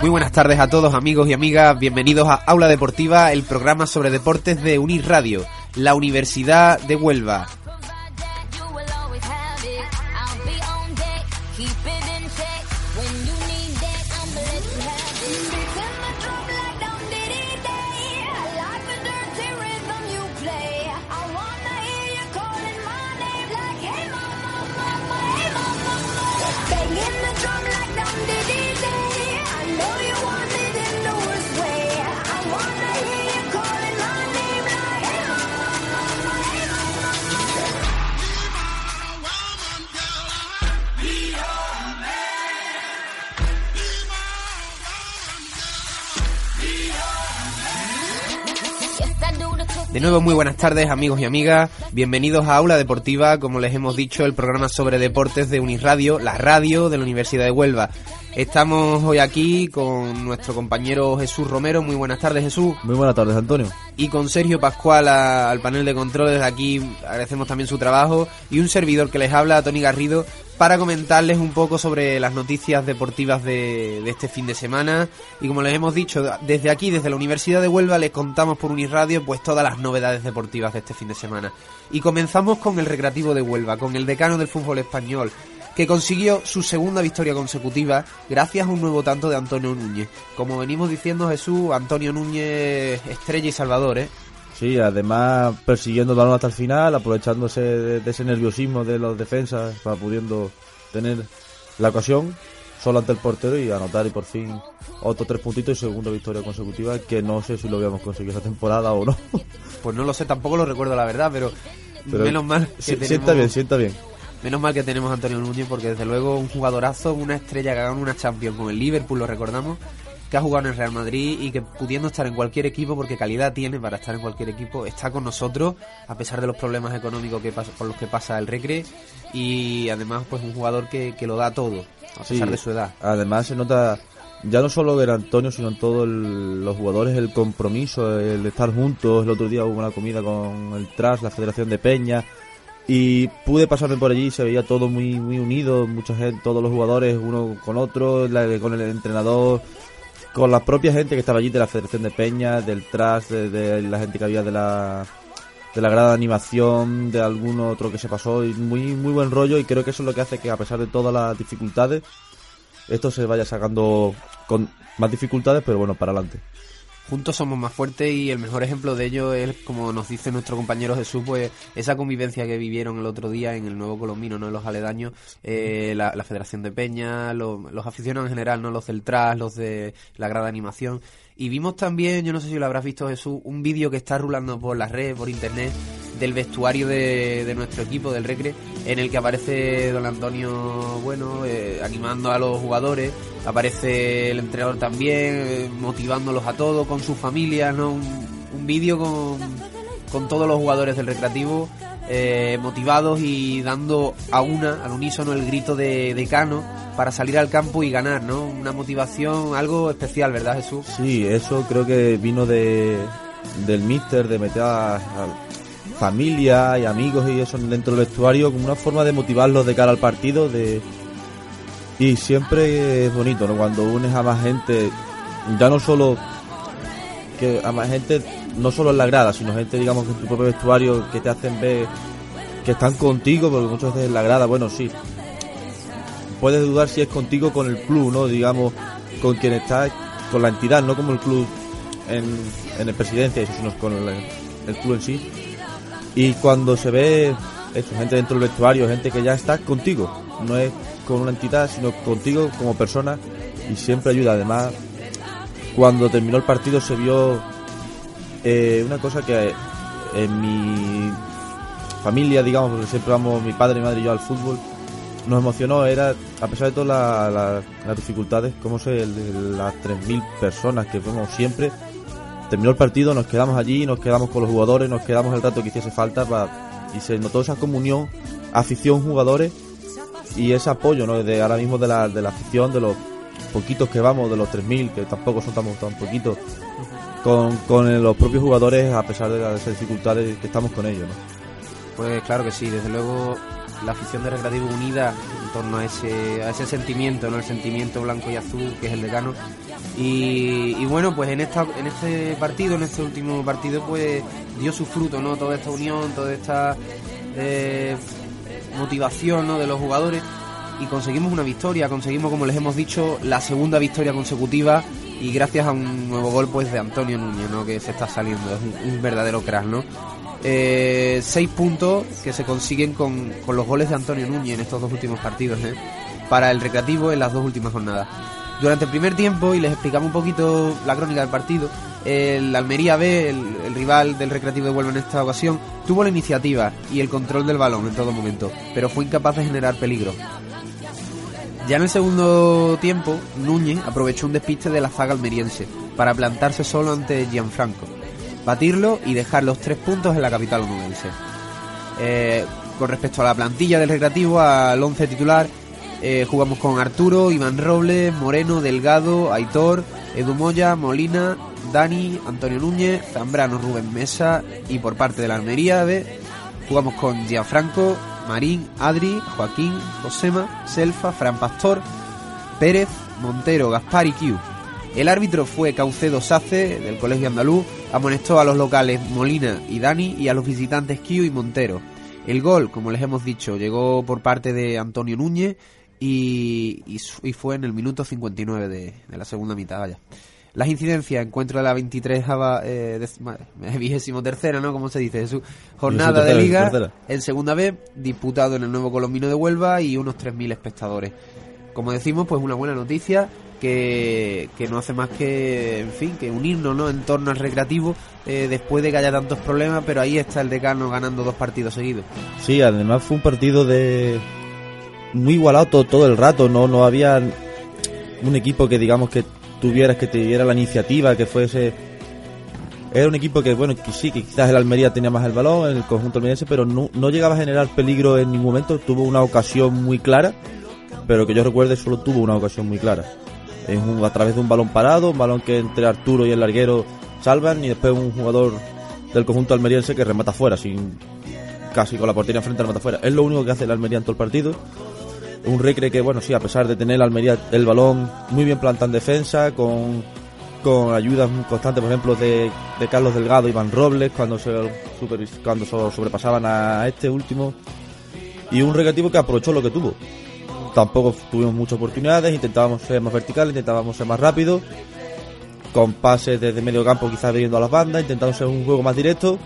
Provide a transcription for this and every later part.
Muy buenas tardes a todos amigos y amigas, bienvenidos a Aula Deportiva, el programa sobre deportes de Unir Radio, la Universidad de Huelva. Nuevo, muy buenas tardes amigos y amigas. Bienvenidos a Aula Deportiva, como les hemos dicho, el programa sobre deportes de Unirradio, la radio de la Universidad de Huelva. Estamos hoy aquí con nuestro compañero Jesús Romero. Muy buenas tardes, Jesús. Muy buenas tardes, Antonio. Y con Sergio Pascual al panel de controles. Aquí agradecemos también su trabajo. Y un servidor que les habla, Tony Garrido, para comentarles un poco sobre las noticias deportivas de, este fin de semana. Y como les hemos dicho, desde aquí, desde la Universidad de Huelva, les contamos por Unirradio pues todas las novedades deportivas de este fin de semana. Y comenzamos con el Recreativo de Huelva, con el decano del fútbol español, que consiguió su segunda victoria consecutiva gracias a un nuevo tanto de Antonio Núñez. Como venimos diciendo Jesús, Antonio Núñez, estrella y salvador, ¿eh? Sí, además persiguiendo el balón hasta el final, aprovechándose de, de, ese nerviosismo de los defensas para pudiendo tener la ocasión solo ante el portero y anotar y por fin otros tres puntitos y segunda victoria consecutiva que no sé si lo habíamos conseguido esa temporada o no. Pues no lo sé, tampoco lo recuerdo la verdad, pero, pero menos mal que si, tenemos... Sienta bien, sienta bien. Menos mal que tenemos a Antonio Núñez porque desde luego un jugadorazo, una estrella que ha ganado una Champions con el Liverpool, lo recordamos, que ha jugado en el Real Madrid y que pudiendo estar en cualquier equipo, porque calidad tiene para estar en cualquier equipo, está con nosotros a pesar de los problemas económicos que pasa, por los que pasa el Recre y además pues un jugador que, que lo da todo, a pesar Sí, de su edad. Además se nota ya no solo a Antonio, sino en todos los jugadores el compromiso, el estar juntos. El otro día hubo una comida con el TRAS, la Federación de Peña, y pude pasarme por allí se veía todo muy muy unido, mucha gente, todos los jugadores uno con otro, la- con el entrenador, con la propia gente que estaba allí de la Federación de Peña, del TRAS, de, de la gente que había de la de la grada de animación, de algún otro que se pasó, y muy muy buen rollo y creo que eso es lo que hace que a pesar de todas las dificultades esto se vaya sacando con más dificultades, pero bueno, para adelante. Juntos somos más fuertes y el mejor ejemplo de ello es, como nos dice nuestro compañero Jesús, pues esa convivencia que vivieron el otro día en el Nuevo Colombino, ¿no? Los aledaños, eh, la, Federación de Peña, lo- los aficionados en general, ¿no? Los del TRAS, los de la grada animación. Y vimos también, yo no sé si lo habrás visto Jesús, un vídeo que está rulando por las redes, por internet, del vestuario de, de nuestro equipo, del Recre, en el que aparece don Antonio, bueno, eh, animando a los jugadores, aparece el entrenador también, eh, motivándolos a todos, con sus familias, ¿no? Un, vídeo con, con todos los jugadores del Recreativo, eh, motivados y dando a una, al unísono, el grito de, de Cano para salir al campo y ganar, ¿no? Una motivación, algo especial, ¿verdad Jesús? Sí, eso creo que vino de del míster, de meter a familia y amigos y eso dentro del vestuario como una forma de motivarlos de cara al partido, de y siempre es bonito, ¿no? Cuando unes a más gente, ya no solo que a más gente, no solo en la grada, sino gente, digamos, que en tu propio vestuario que te hacen ver que están contigo, porque muchas veces en la grada, bueno, sí, puedes dudar si es contigo con el club, ¿no? Digamos, con quien estás, con la entidad, no como el club en, en el presidencia, eso, sino con el, el club en sí. Y cuando se ve esto, gente dentro del vestuario, gente que ya está contigo, no es con una entidad, sino contigo como persona y siempre ayuda. Además, cuando terminó el partido se vio eh, una cosa que en mi familia, digamos, porque siempre vamos mi padre, mi madre y yo al fútbol, nos emocionó, era, a pesar de todas la- la- las dificultades, como de las 3.000 personas que fuimos siempre, terminó el partido, nos quedamos allí, nos quedamos con los jugadores, nos quedamos el rato que hiciese falta pa- y se notó esa comunión, afición, jugadores y ese apoyo, ¿no? De ahora mismo de la, de la afición, de los poquitos que vamos, de los 3.000, que tampoco son tan, tan poquitos, con, con los propios jugadores, a pesar de las dificultades que estamos con ellos, ¿no? Pues claro que sí, desde luego la afición de Recreativo unida en torno a ese, a ese sentimiento, ¿no? El sentimiento blanco y azul que es el decano. Y, y bueno, pues en esta, en este partido, en este último partido, pues dio su fruto, ¿no? Toda esta unión, toda esta eh, motivación ¿no? de los jugadores y conseguimos una victoria, conseguimos como les hemos dicho la segunda victoria consecutiva y gracias a un nuevo gol pues de Antonio Núñez, ¿no? que se está saliendo, es un, verdadero crack, ¿no? Eh, seis puntos que se consiguen con, con, los goles de Antonio Núñez en estos dos últimos partidos, ¿eh? para el recreativo en las dos últimas jornadas. Durante el primer tiempo, y les explicamos un poquito la crónica del partido, el Almería B, el, rival del Recreativo de Huelva en esta ocasión, tuvo la iniciativa y el control del balón en todo momento, pero fue incapaz de generar peligro. Ya en el segundo tiempo, Núñez aprovechó un despiste de la zaga almeriense para plantarse solo ante Gianfranco, batirlo y dejar los tres puntos en la capital onubense. Eh, con respecto a la plantilla del Recreativo, al once titular, eh, jugamos con Arturo, Iván Robles, Moreno, Delgado, Aitor, Edu Moya, Molina, Dani, Antonio Núñez, Zambrano, Rubén Mesa y por parte de la Almería B jugamos con Gianfranco, Marín, Adri, Joaquín, Josema, Selfa, Fran Pastor, Pérez, Montero, Gaspar y Q. El árbitro fue Caucedo Sace del Colegio Andaluz, amonestó a los locales Molina y Dani y a los visitantes Q y Montero. El gol, como les hemos dicho, llegó por parte de Antonio Núñez y, y, fue en el minuto 59 de, de la segunda mitad. Vaya. Las incidencias, encuentro de la 23 eh, vigésimo tercera, ¿no? Como se dice, su jornada de liga en segunda vez, disputado en el nuevo Colombino de Huelva y unos 3.000 espectadores. Como decimos, pues una buena noticia que, no hace más que, en fin, que unirnos, ¿no? En torno al recreativo eh, después de que haya tantos problemas, pero ahí está el decano ganando dos partidos seguidos. Sí, además fue un partido de muy igualado todo, el rato, no, no había un equipo que digamos que tuvieras que te diera la iniciativa, que fuese... Era un equipo que, bueno, sí, que quizás el Almería tenía más el balón, el conjunto almeriense, pero no, no llegaba a generar peligro en ningún momento. Tuvo una ocasión muy clara, pero que yo recuerde solo tuvo una ocasión muy clara. Es un, a través de un balón parado, un balón que entre Arturo y el larguero salvan y después un jugador del conjunto almeriense que remata fuera, sin casi con la portería enfrente remata fuera. Es lo único que hace el Almería en todo el partido un recre que, bueno, sí, a pesar de tener la Almería el balón muy bien plantado en defensa, con, con ayudas constantes, por ejemplo, de, de Carlos Delgado y Iván Robles, cuando se, cuando sobrepasaban a este último. Y un recreativo que aprovechó lo que tuvo. Tampoco tuvimos muchas oportunidades, intentábamos ser más verticales, intentábamos ser más rápidos, con pases desde medio campo quizás viendo a las bandas, intentando ser un juego más directo.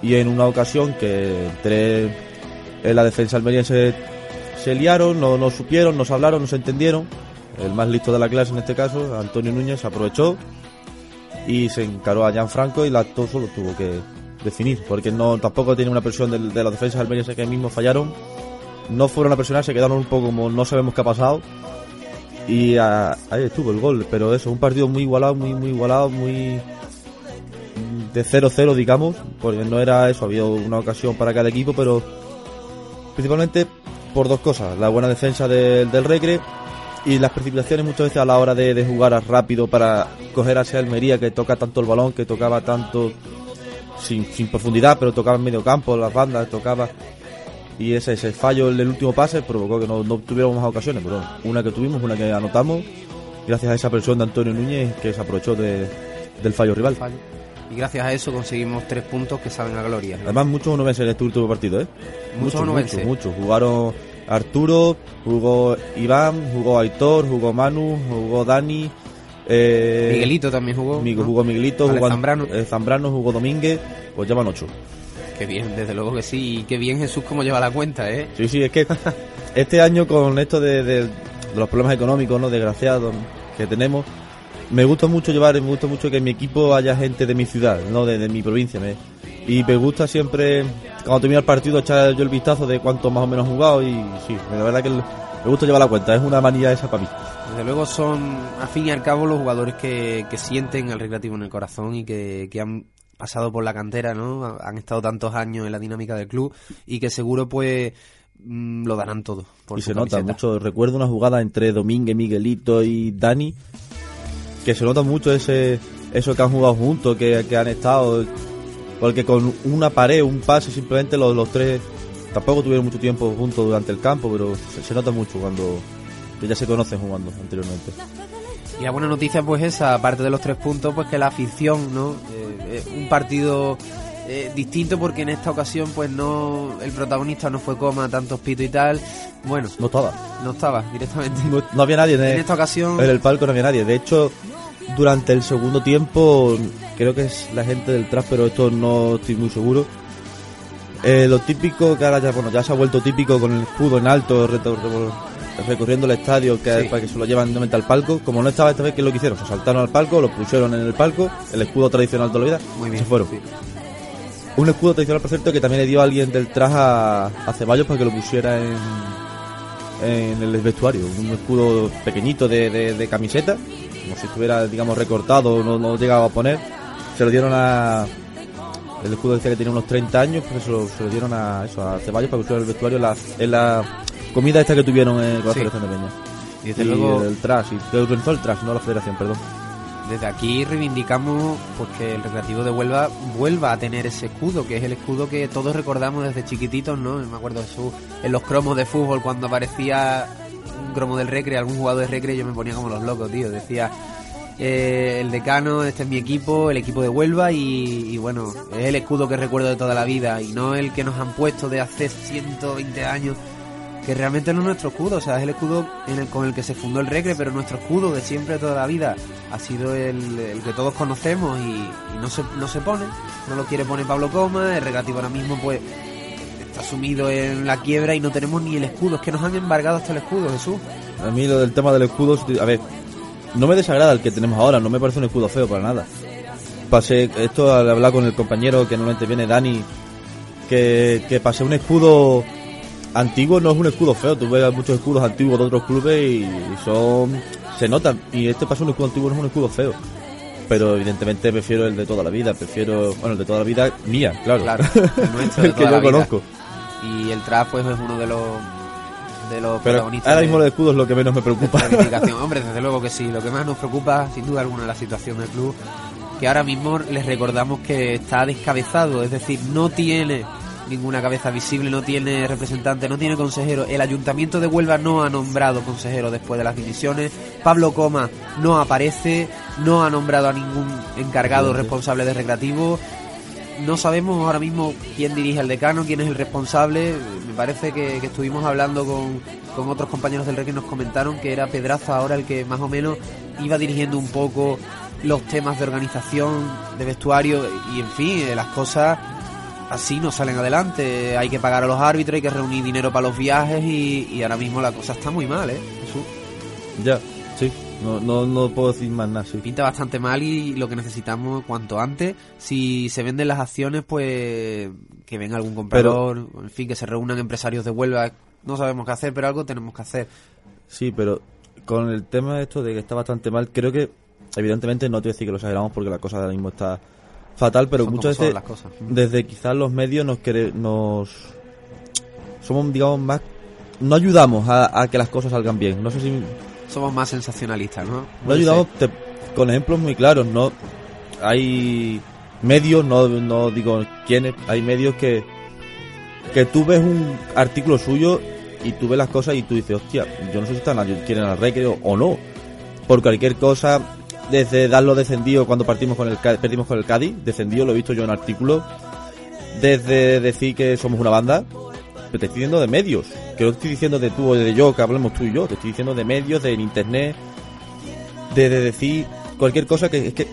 Y en una ocasión que entre en la defensa almeriense se liaron, no, no supieron, nos hablaron, nos entendieron. El más listo de la clase en este caso, Antonio Núñez, aprovechó y se encaró a Franco y la todo solo tuvo que definir, porque no tampoco tiene una presión de, de las defensas almerienses que mismos fallaron. No fueron a presionar, se quedaron un poco como no sabemos qué ha pasado. Y ahí estuvo el gol, pero eso, un partido muy igualado, muy, muy igualado, muy de 0-0, digamos, porque no era eso, había una ocasión para cada equipo, pero principalmente por dos cosas, la buena defensa del Recre y las precipitaciones muchas veces a la hora de, jugar rápido para coger hacia Almería que toca tanto el balón, que tocaba tanto sin, profundidad, pero tocaba en medio campo, las bandas, tocaba y ese, ese fallo en el último pase provocó que no, no tuviéramos más ocasiones, pero una que tuvimos, una que anotamos, gracias a esa presión de Antonio Núñez que se aprovechó de, del fallo rival y gracias a eso conseguimos tres puntos que saben a gloria. Además, muchos onubenses en este último partido, ¿eh? Muchos Muchos, muchos. Jugaron Arturo, jugó Iván, jugó Aitor, jugó Manu, jugó Dani. Eh, Miguelito también jugó. Jugó Miguelito, jugó Zambrano. Eh, Zambrano, jugó Domínguez, pues llevan ocho. Qué bien, desde luego que sí. Y qué bien Jesús cómo lleva la cuenta, ¿eh? Sí, sí, es que este año con esto de, de los problemas económicos, ¿no? Desgraciados que tenemos, me gusta mucho llevar, me gusta mucho que en mi equipo haya gente de mi ciudad, no de, mi provincia. y me gusta siempre, cuando termina el partido, echar yo el vistazo de cuánto más o menos jugado y sí, la verdad que me gusta llevar la cuenta, es una manía esa para mí. Desde luego son, al fin y al cabo, los jugadores que, que sienten el recreativo en el corazón y que, que han pasado por la cantera, ¿no? Han estado tantos años en la dinámica del club y que seguro pues mm, lo darán todo. y se nota mucho. Recuerdo una jugada entre Domínguez, Miguelito y Dani que se nota mucho ese eso que han jugado juntos, que, han estado Porque con una pared, un pase, simplemente los, los tres tampoco tuvieron mucho tiempo juntos durante el campo, pero se, se nota mucho cuando ya se conocen jugando anteriormente. Y la buena noticia pues esa, aparte de los tres puntos, pues que la afición, ¿no? Eh, eh, un partido eh, distinto porque en esta ocasión pues no, el protagonista no fue Coma, tantos pito y tal. Bueno, No estaba. no estaba directamente. No, no había nadie en esta ocasión, en el palco, no había nadie. De hecho, durante el segundo tiempo, creo que es la gente del trap, pero esto no estoy muy seguro. Eh, lo típico que ahora ya, bueno, ya se ha vuelto típico con el escudo en alto, recorriendo el estadio, que Sí. para que se lo llevan directamente al palco. Como no estaba esta vez, ¿qué es lo que hicieron? Se saltaron al palco, lo pusieron en el palco, el escudo tradicional de la vida, muy bien. se fueron. sí. Un escudo tradicional, por cierto, que también le dio a alguien del traje a, a Ceballos para que lo pusiera en, en el vestuario. Un escudo pequeñito de, de- de camiseta, como si estuviera, digamos, recortado, no, no llegaba a poner. Se lo dieron a. El escudo decía que tenía unos 30 años, pues se lo, se lo dieron a, eso, a Ceballos para que pusiera en el vestuario en la, en la comida esta que tuvieron eh, con la Sí. Federación de Peña. Y desde Y luego, el trash, y que organizó el trash, no la Federación, perdón. desde aquí reivindicamos pues, que el Recreativo de Huelva vuelva a tener ese escudo, que es el escudo que todos recordamos desde chiquititos, ¿no? Me acuerdo de su, en los cromos de fútbol cuando aparecía un cromo del Recre, algún jugador de Recre, yo me ponía como los locos, tío. Decía, eh, el decano, este es mi equipo, el equipo de Huelva y, y bueno, es el escudo que recuerdo de toda la vida y no el que nos han puesto de hace 120 años que realmente no es nuestro escudo, o sea, es el escudo con el que se fundó el Recre, pero nuestro escudo de siempre, toda la vida, ha sido el, que todos conocemos y, y no, se, no se pone, no lo quiere poner Pablo Coma, el Recreativo ahora mismo pues está sumido en la quiebra y no tenemos ni el escudo, es que nos han embargado hasta el escudo, Jesús. A mí lo del tema del escudo, a ver, no me desagrada el que tenemos ahora, no me parece un escudo feo para nada. Pasé esto al hablar con el compañero que normalmente viene, Dani, que, que pasé un escudo antiguo, no es un escudo feo, tú ves muchos escudos antiguos de otros clubes y son se notan, y este pasé un escudo antiguo no es un escudo feo. Pero evidentemente prefiero el de toda la vida, prefiero, bueno, el de toda la vida mía, claro. Claro, el nuestro de el que yo vida. conozco. Y el trap pues es uno de los de los Pero protagonistas ahora de- mismo el escudo es lo que menos me preocupa. de. Hombre, desde luego que sí. Lo que más nos preocupa, sin duda alguna, es la situación del club. Que ahora mismo les recordamos que está descabezado, es decir, no tiene ninguna cabeza visible, no tiene representante, no tiene consejero. El ayuntamiento de Huelva no ha nombrado consejero después de las dimisiones. Pablo Coma no aparece, no ha nombrado a ningún encargado responsable de recreativo. No sabemos ahora mismo quién dirige el decano, quién es el responsable. Me parece que, que estuvimos hablando con, con otros compañeros del REC y nos comentaron que era Pedraza ahora el que más o menos iba dirigiendo un poco los temas de organización, de vestuario y en fin, eh, las cosas así no salen adelante. Hay que pagar a los árbitros, hay que reunir dinero para los viajes y, y ahora mismo la cosa está muy mal, ¿eh? Jesús. Ya, sí, no, no, no puedo decir más nada, sí. pinta bastante mal y lo que necesitamos cuanto antes. Si se venden las acciones, pues que venga algún comprador, en fin, que se reúnan empresarios de Huelva. No sabemos qué hacer, pero algo tenemos que hacer. Sí, pero con el tema de esto de que está bastante mal, creo que evidentemente no te voy a decir que lo exageramos porque la cosa ahora mismo está fatal, pero Son muchas veces las cosas. desde quizás los medios nos quere- nos somos digamos más no ayudamos a, a que las cosas salgan bien. No sé si Somos más sensacionalistas, ¿no? no ayudamos te- con ejemplos muy claros, no hay medios, no, no digo quiénes, hay medios que que tú ves un artículo suyo y tú ves las cosas y tú dices, hostia, yo no sé si están quieren al recreo o no, por cualquier cosa, desde darlo descendido cuando partimos con el perdimos con el Cádiz, descendido lo he visto yo en artículos, desde decir que somos una banda, pero te estoy diciendo de medios, que no estoy diciendo de tú o de yo, que hablemos tú y yo, te estoy diciendo de medios, de internet, de decir cualquier cosa que es que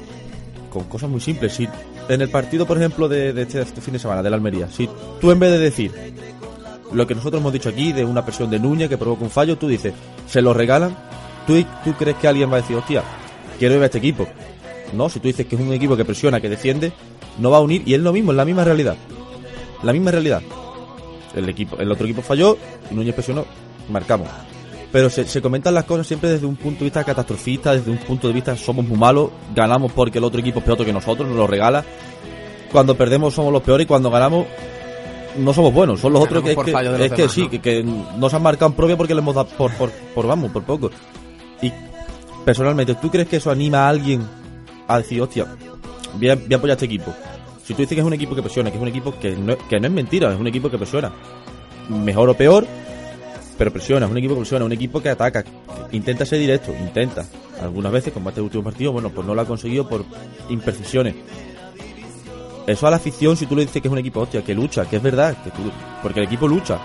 con cosas muy simples. Si en el partido, por ejemplo, de, de este, este fin de semana, de la Almería, si tú en vez de decir lo que nosotros hemos dicho aquí, de una presión de Núñez que provoca un fallo, tú dices, se lo regalan, ¿tú, tú crees que alguien va a decir, hostia, quiero ir a este equipo? No, si tú dices que es un equipo que presiona, que defiende, no va a unir, y es lo mismo, es la misma realidad. La misma realidad. El equipo, el otro equipo falló, y Núñez presionó, marcamos. Pero se, se comentan las cosas siempre desde un punto de vista catastrofista, desde un punto de vista somos muy malos, ganamos porque el otro equipo es peor que nosotros, nos lo regala. Cuando perdemos somos los peores y cuando ganamos no somos buenos, son los otros que, por es que, que sí, ¿no? que, que nos han marcado en propia porque le hemos dado por, por, por, vamos, por poco. Y personalmente, ¿tú crees que eso anima a alguien a decir, hostia, voy a, apoyar este equipo? Si tú dices que es un equipo que presiona, que es un equipo que no, que no es mentira, es un equipo que presiona. Mejor o peor, pero presiona, es un equipo que presiona, un equipo que ataca, intenta ser directo, intenta. Algunas veces, como este último partido, bueno, pues no lo ha conseguido por imprecisiones. Eso a la afición, si tú le dices que es un equipo, hostia, que lucha, que es verdad, que tú, porque el equipo lucha.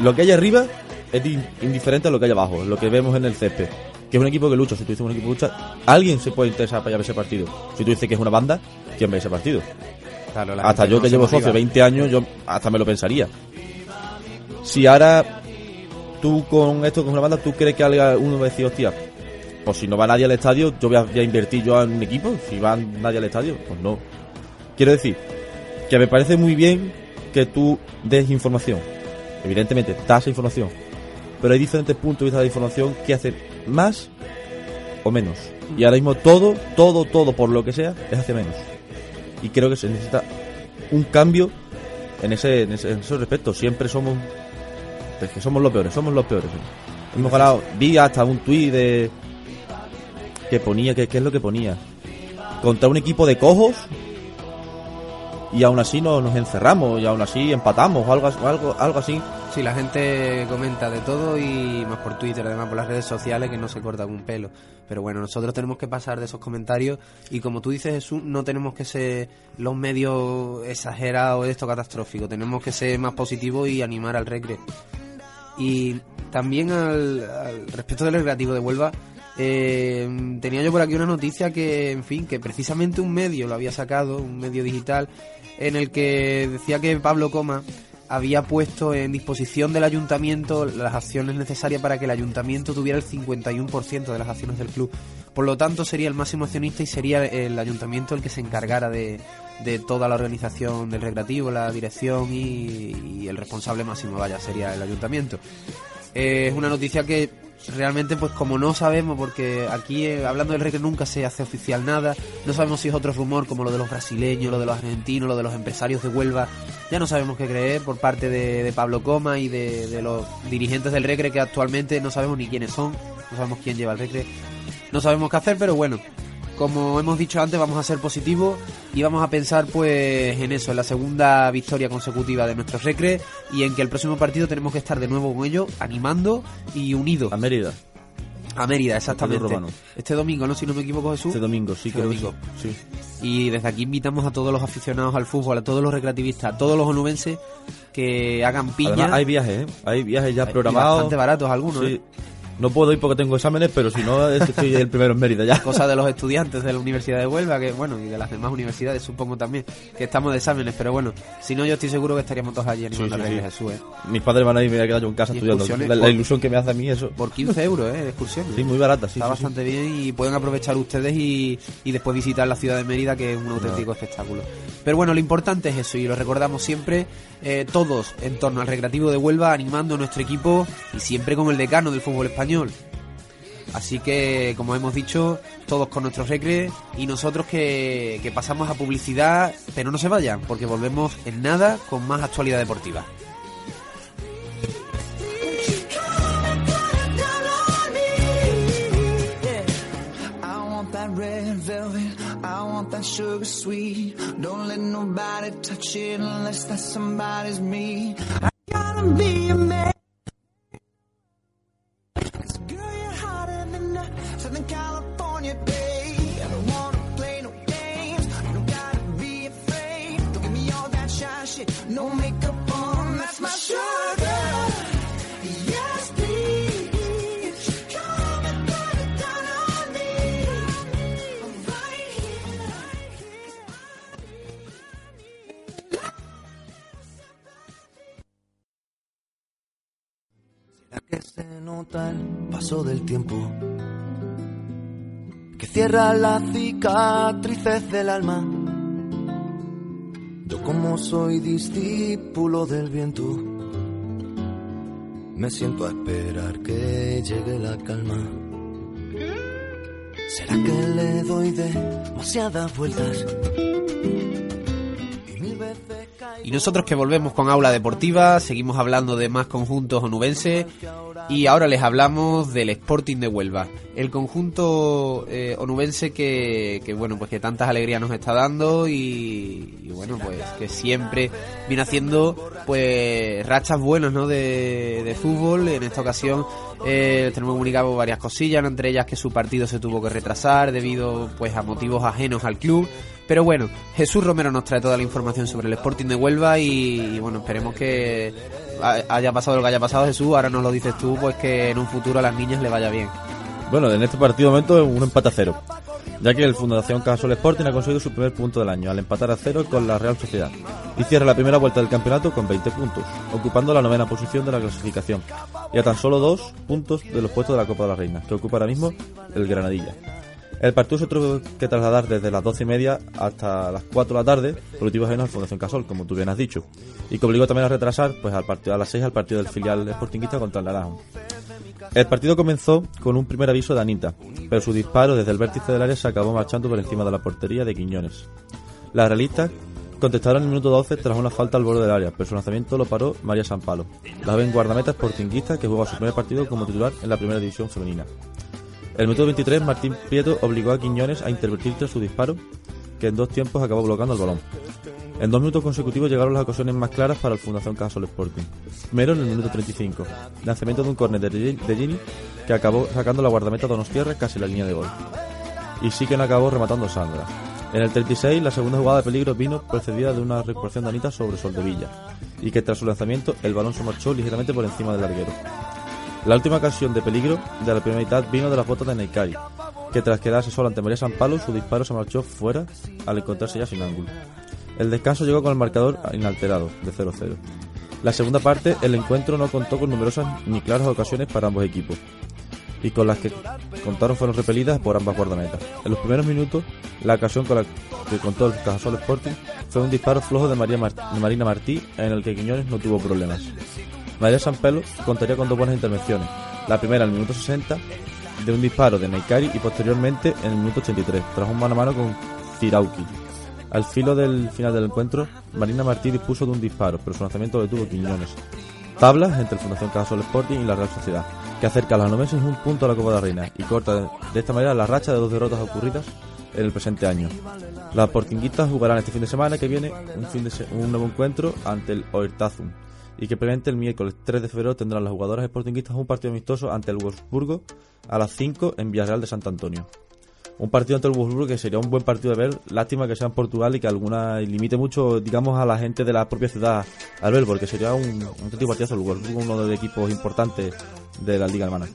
Lo que hay arriba es di- indiferente a lo que hay abajo, lo que vemos en el césped. Que es un equipo que lucha, si tú dices un equipo que lucha, alguien se puede interesar para ir a ver ese partido. Si tú dices que es una banda, ¿quién ve ese partido? Claro, hasta yo no que llevo motiva. socio 20 años, yo hasta me lo pensaría. Si ahora tú con esto, con una banda, tú crees que alguien- va a decir, hostia, pues si no va nadie al estadio, yo voy a, voy a invertir yo en un equipo. Si va nadie al estadio, pues no. Quiero decir, que me parece muy bien que tú des información. Evidentemente, das información. Pero hay diferentes puntos de vista de información que hacen más o menos. Y ahora mismo todo, todo, todo, por lo que sea, es hace menos. Y creo que se necesita un cambio en ese, en ese, en respecto. Siempre somos, es que somos los peores, somos los peores. Hemos ganado, vi hasta un tuit de que ponía, que, ¿qué es lo que ponía? Contra un equipo de cojos y aún así nos, nos encerramos y aún así empatamos o algo, algo, algo así. Sí, la gente comenta de todo y más por Twitter, además por las redes sociales, que no se corta un pelo. Pero bueno, nosotros tenemos que pasar de esos comentarios y como tú dices, Jesús, no tenemos que ser los medios exagerados de esto catastrófico. Tenemos que ser más positivos y animar al recre. Y también al, respecto del recreativo de Huelva, eh, tenía yo por aquí una noticia que, en fin, que precisamente un medio lo había sacado, un medio digital, en el que decía que Pablo Coma había puesto en disposición del ayuntamiento las acciones necesarias para que el ayuntamiento tuviera el 51% de las acciones del club. Por lo tanto, sería el máximo accionista y sería el ayuntamiento el que se encargara de, de toda la organización del recreativo, la dirección y, y el responsable máximo, vaya, sería el ayuntamiento. Eh, es una noticia que realmente pues como no sabemos porque aquí eh, hablando del reggae nunca se hace oficial nada. No sabemos si es otro rumor como lo de los brasileños lo de los argentinos lo de los empresarios de Huelva. Ya no sabemos qué creer por parte de, Pablo Coma y de, los dirigentes del Recre que actualmente no sabemos ni quiénes son no sabemos quién lleva el Recre no sabemos qué hacer pero bueno como hemos dicho antes, vamos a ser positivos y vamos a pensar pues en eso, en la segunda victoria consecutiva de nuestros recre y en que el próximo partido tenemos que estar de nuevo con ellos, animando y unidos. A Mérida, A Mérida, exactamente. Este domingo, ¿no? Si no me equivoco, Jesús. este domingo, sí, Este creo que domingo. sí. Y desde aquí invitamos a todos los aficionados al fútbol, a todos los recreativistas, a todos los onubenses que hagan piña. Además, hay viajes, ¿eh? Hay viajes ya programados. bastante baratos algunos, Sí. ¿eh? No puedo ir porque tengo exámenes, pero si no, es que estoy el primero en Mérida ya. cosa de los estudiantes de la Universidad de Huelva, que bueno, y de las demás universidades supongo también, que estamos de exámenes, pero bueno, si no yo estoy seguro que estaríamos todos allí animando Sí, sí, sí. Jesús, ¿eh? Mis padres van a ir me voy a quedar yo en casa estudiando. La, la ilusión que me hace a mí eso. Por 15 euros, ¿eh? De excursiones. Sí, muy barata, sí. Está bastante bien y pueden aprovechar ustedes y, y después visitar la ciudad de Mérida, que es un auténtico espectáculo. Pero bueno, lo importante es eso y lo recordamos siempre, eh, todos en torno al recreativo de Huelva, animando a nuestro equipo y siempre con el decano del fútbol español. Así que, como hemos dicho, todos con nuestros recre y nosotros que, pasamos a publicidad, pero no se vayan, porque volvemos en nada con más actualidad deportiva. Don't let nobody touch it unless that somebody's me. Se nota el paso del tiempo, que cierra las cicatrices del alma. Yo como soy discípulo del viento, me siento a esperar que llegue la calma. ¿Será que le doy demasiadas vueltas? Y nosotros que volvemos con Aula Deportiva, seguimos hablando de más conjuntos onubenses y ahora les hablamos del Sporting de Huelva. El conjunto eh, onubense que, que, bueno, pues que tantas alegrías nos está dando y, y, bueno, pues que siempre viene haciendo pues rachas buenas, ¿no? De, de fútbol. En esta ocasión eh, tenemos comunicado varias cosillas, entre ellas que su partido se tuvo que retrasar debido pues a motivos ajenos al club. Pero bueno, Jesús Romero nos trae toda la información sobre el Sporting de Huelva y, y, bueno, esperemos que haya pasado lo que haya pasado Jesús, ahora nos lo dices tú, pues que en un futuro a las niñas le vaya bien. Bueno, en este partido de momento un empate a cero, ya que el Fundación Casol Sporting ha conseguido su primer punto del año al empatar a cero con la Real Sociedad y cierra la primera vuelta del campeonato con 20 puntos, ocupando la novena posición de la clasificación y a tan solo dos puntos de los puestos de la Copa de la Reina, que ocupa ahora mismo el Granadilla. El partido se tuvo que trasladar desde las 12 y media hasta las 4 de la tarde por motivos ajenos al Fundación Casol, como tú bien has dicho, y que obligó también a retrasar pues al partido a las 6 al partido del filial sportinguista contra el Naranjo. El partido comenzó con un primer aviso de Anita, pero su disparo desde el vértice del área se acabó marchando por encima de la portería de Quiñones. Las realistas contestaron en el minuto 12 tras una falta al borde del área, pero su lanzamiento lo paró María Sampalo, la joven guardameta sportinguista que juega su primer partido como titular en la primera división femenina. El minuto 23, Martín Prieto obligó a Quiñones a intervertir tras su disparo, que en dos tiempos acabó bloqueando el balón. En dos minutos consecutivos llegaron las ocasiones más claras para el Fundación Casol Sporting. Primero en el minuto 35, lanzamiento de un córner de Gini que acabó sacando la guardameta Donostierra casi la línea de gol. Y sí que no acabó rematando Sandra. En el 36, la segunda jugada de peligro vino precedida de una recuperación de Anita sobre Soldevilla, y que tras su lanzamiento el balón se marchó ligeramente por encima del larguero. La última ocasión de peligro de la primera mitad vino de las botas de Neikari, que tras quedarse solo ante María San Palo, su disparo se marchó fuera al encontrarse ya sin ángulo. El descanso llegó con el marcador inalterado, de 0-0. La segunda parte, el encuentro no contó con numerosas ni claras ocasiones para ambos equipos, y con las que contaron fueron repelidas por ambas guardametas. En los primeros minutos, la ocasión con la que contó el Cajasol Sporting fue un disparo flojo de, María Mar de Marina Martí, en el que Quiñones no tuvo problemas. María Sampelo contaría con dos buenas intervenciones. La primera en el minuto 60 de un disparo de Naikari y posteriormente en el minuto 83, tras un mano a mano con Cirauki. Al filo del final del encuentro, Marina Martí dispuso de un disparo, pero su lanzamiento detuvo Quiñones. Tablas entre el Fundación Casol Sporting y la Real Sociedad, que acerca a los noveses un punto a la Copa de la Reina y corta de esta manera la racha de dos derrotas ocurridas en el presente año. Las portinguistas jugarán este fin de semana que viene un nuevo encuentro ante el Oertazum y que previamente el miércoles 3 de febrero tendrán las jugadoras sportinguistas un partido amistoso ante el Wolfsburgo a las 5 en Villarreal de Santo Antonio. Un partido ante el Wolfsburgo que sería un buen partido de ver, lástima que sea en Portugal y que alguna limite mucho, digamos, a la gente de la propia ciudad al ver, porque sería un, un tipo partidazo el Wolfsburgo, uno de los equipos importantes de la liga alemana.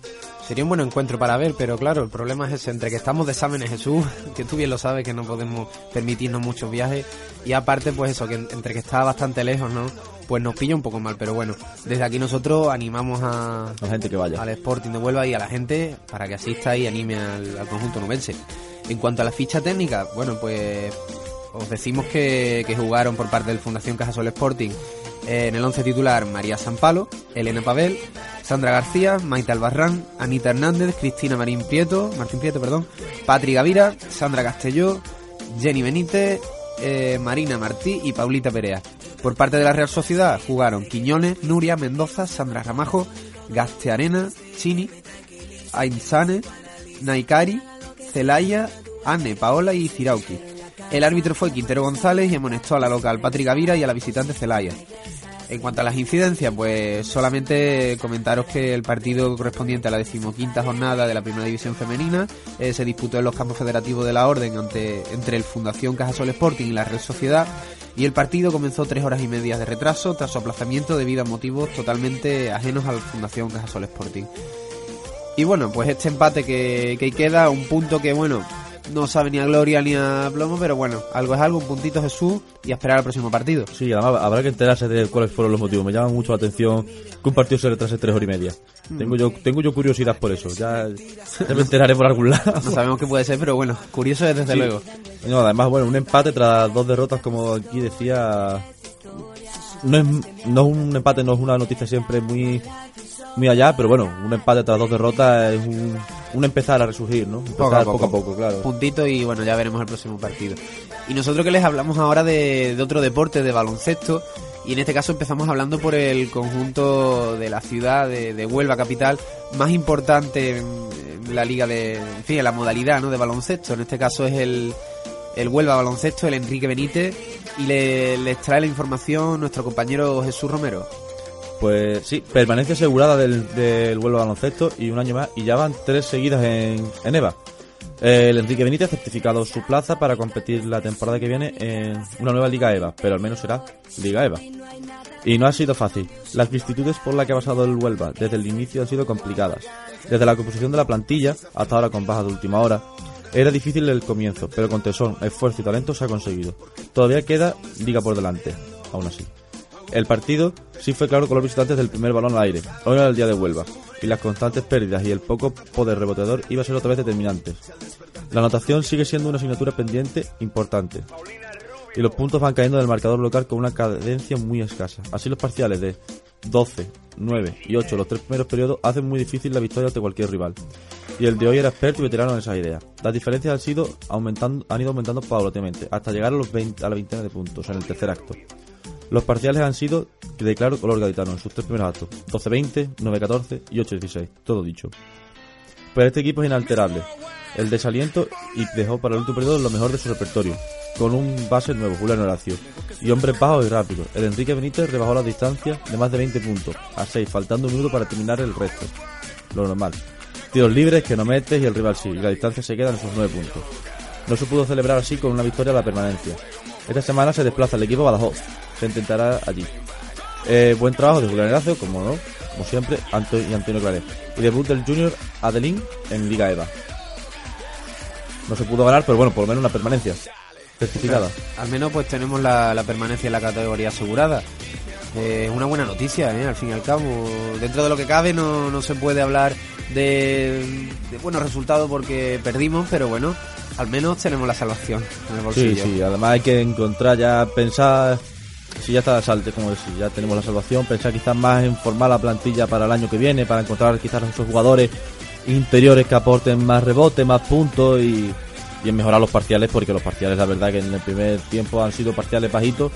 Sería un buen encuentro para ver, pero claro, el problema es ese, entre que estamos de exámenes Jesús, que tú bien lo sabes, que no podemos permitirnos muchos viajes, y aparte pues eso, que entre que está bastante lejos, ¿no? Pues nos pilla un poco mal, pero bueno, desde aquí nosotros animamos a, la gente que vaya. al Sporting de Huelva y a la gente para que asista y anime al, al conjunto nubense. En cuanto a la ficha técnica, bueno, pues os decimos que, que jugaron por parte del Fundación Cajasol Sporting en el 11 titular María Sampalo, Elena Pavel, Sandra García, Maite Albarrán, Anita Hernández, Cristina Marín Prieto, Martín Prieto, perdón, Patri Gavira, Sandra Castelló, Jenny Benítez, eh, Marina Martí y Paulita Perea. Por parte de la Real Sociedad jugaron Quiñones, Nuria, Mendoza, Sandra Ramajo, Gastearena, Chini, Ainsane, Naikari, Celaya, Anne, Paola y Cirauki. El árbitro fue Quintero González y amonestó a la local Patri Gavira y a la visitante Celaya. En cuanto a las incidencias, pues solamente comentaros que el partido correspondiente a la decimoquinta jornada de la Primera División Femenina eh, se disputó en los campos federativos de la Orden ante, entre el Fundación Cajasol Sporting y la Real Sociedad y el partido comenzó tres horas y media de retraso tras su aplazamiento debido a motivos totalmente ajenos a la Fundación Cajasol Sporting. Y bueno, pues este empate que, que queda, un punto que bueno, no sabe ni a gloria ni a plomo, pero bueno, algo es algo, un puntito Jesús y a esperar al próximo partido. Sí, además habrá que enterarse de cuáles fueron los motivos. Me llama mucho la atención que un partido se retrase tres horas y media. Tengo yo tengo yo curiosidad por eso. Ya, ya me enteraré por algún lado. No sabemos qué puede ser, pero bueno, curioso es desde Sí. luego. No, además, bueno, un empate tras dos derrotas, como aquí decía. No es, no es un empate, no es una noticia siempre muy muy allá, pero bueno, un empate tras dos derrotas es un, un empezar a resurgir, ¿no? Empezar Poco a poco. poco a poco, claro. Puntito y bueno, ya veremos el próximo partido. Y nosotros que les hablamos ahora de, de otro deporte, de baloncesto, y en este caso empezamos hablando por el conjunto de la ciudad de, de Huelva capital más importante en, en la liga de, en fin, en la modalidad ¿no? de baloncesto. En este caso es el, el Huelva baloncesto, el Enrique Benítez, y le- les trae la información nuestro compañero Jesús Romero. Pues sí, permanencia asegurada del, del Huelva Baloncesto y un año más, y ya van tres seguidas en, en EVA. El Enrique Benítez ha certificado su plaza para competir la temporada que viene en una nueva Liga EVA, pero al menos será Liga EVA. Y no ha sido fácil. Las vicisitudes por las que ha pasado el Huelva desde el inicio han sido complicadas. Desde la composición de la plantilla, hasta ahora con bajas de última hora, era difícil el comienzo, pero con tesón, esfuerzo y talento se ha conseguido. Todavía queda liga por delante, aún así. El partido sí fue claro con los visitantes del primer balón al aire. Hoy era el día de Huelva, y las constantes pérdidas y el poco poder reboteador iba a ser otra vez determinantes. La anotación sigue siendo una asignatura pendiente importante. Y los puntos van cayendo del marcador local con una cadencia muy escasa. Así los parciales de 12, 9 y 8 los tres primeros periodos hacen muy difícil la victoria ante cualquier rival. Y el de hoy era experto y veterano en esas ideas. Las diferencias han, sido aumentando, han ido aumentando paulatinamente, hasta llegar a, los 20, a la veintena de puntos en el tercer acto. Los parciales han sido de claro color gaditano en sus tres primeros actos. 12-20, 9-14 y 8-16. Todo dicho. Pero este equipo es inalterable. El desaliento y dejó para el último periodo lo mejor de su repertorio. Con un base nuevo, Julián Horacio. Y hombres bajos y rápidos. El Enrique Benítez rebajó la distancia de más de 20 puntos. A 6, faltando un minuto para terminar el resto. Lo normal. Tiros libres que no metes y el rival sí. Y la distancia se queda en sus 9 puntos. No se pudo celebrar así con una victoria a la permanencia. Esta semana se desplaza el equipo a Badajoz. Se intentará allí. Eh, buen trabajo de Julián Horacio, como no, como siempre, Antonio Claret. Y debut del Junior Adelín en Liga EVA. No se pudo ganar, pero bueno, por lo menos una permanencia certificada. Al menos pues tenemos la, permanencia en la categoría asegurada. Eh, Es una buena noticia, ¿eh? al fin y al cabo. Dentro de lo que cabe no, no se puede hablar de buenos resultados porque perdimos, pero bueno, al menos tenemos la salvación en el Sí, bolsillo. sí, además hay que encontrar ya, pensar, si ya está salte, como decir, ya tenemos la salvación, pensar quizás más en formar la plantilla para el año que viene, para encontrar quizás esos jugadores interiores que aporten más rebote, más puntos y, y en mejorar los parciales, porque los parciales la verdad que en el primer tiempo han sido parciales bajitos,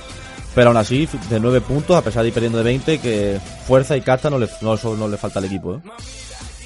pero aún así de 9 puntos, a pesar de ir perdiendo de 20, que fuerza y casta no le, no, no le falta al equipo. ¿eh?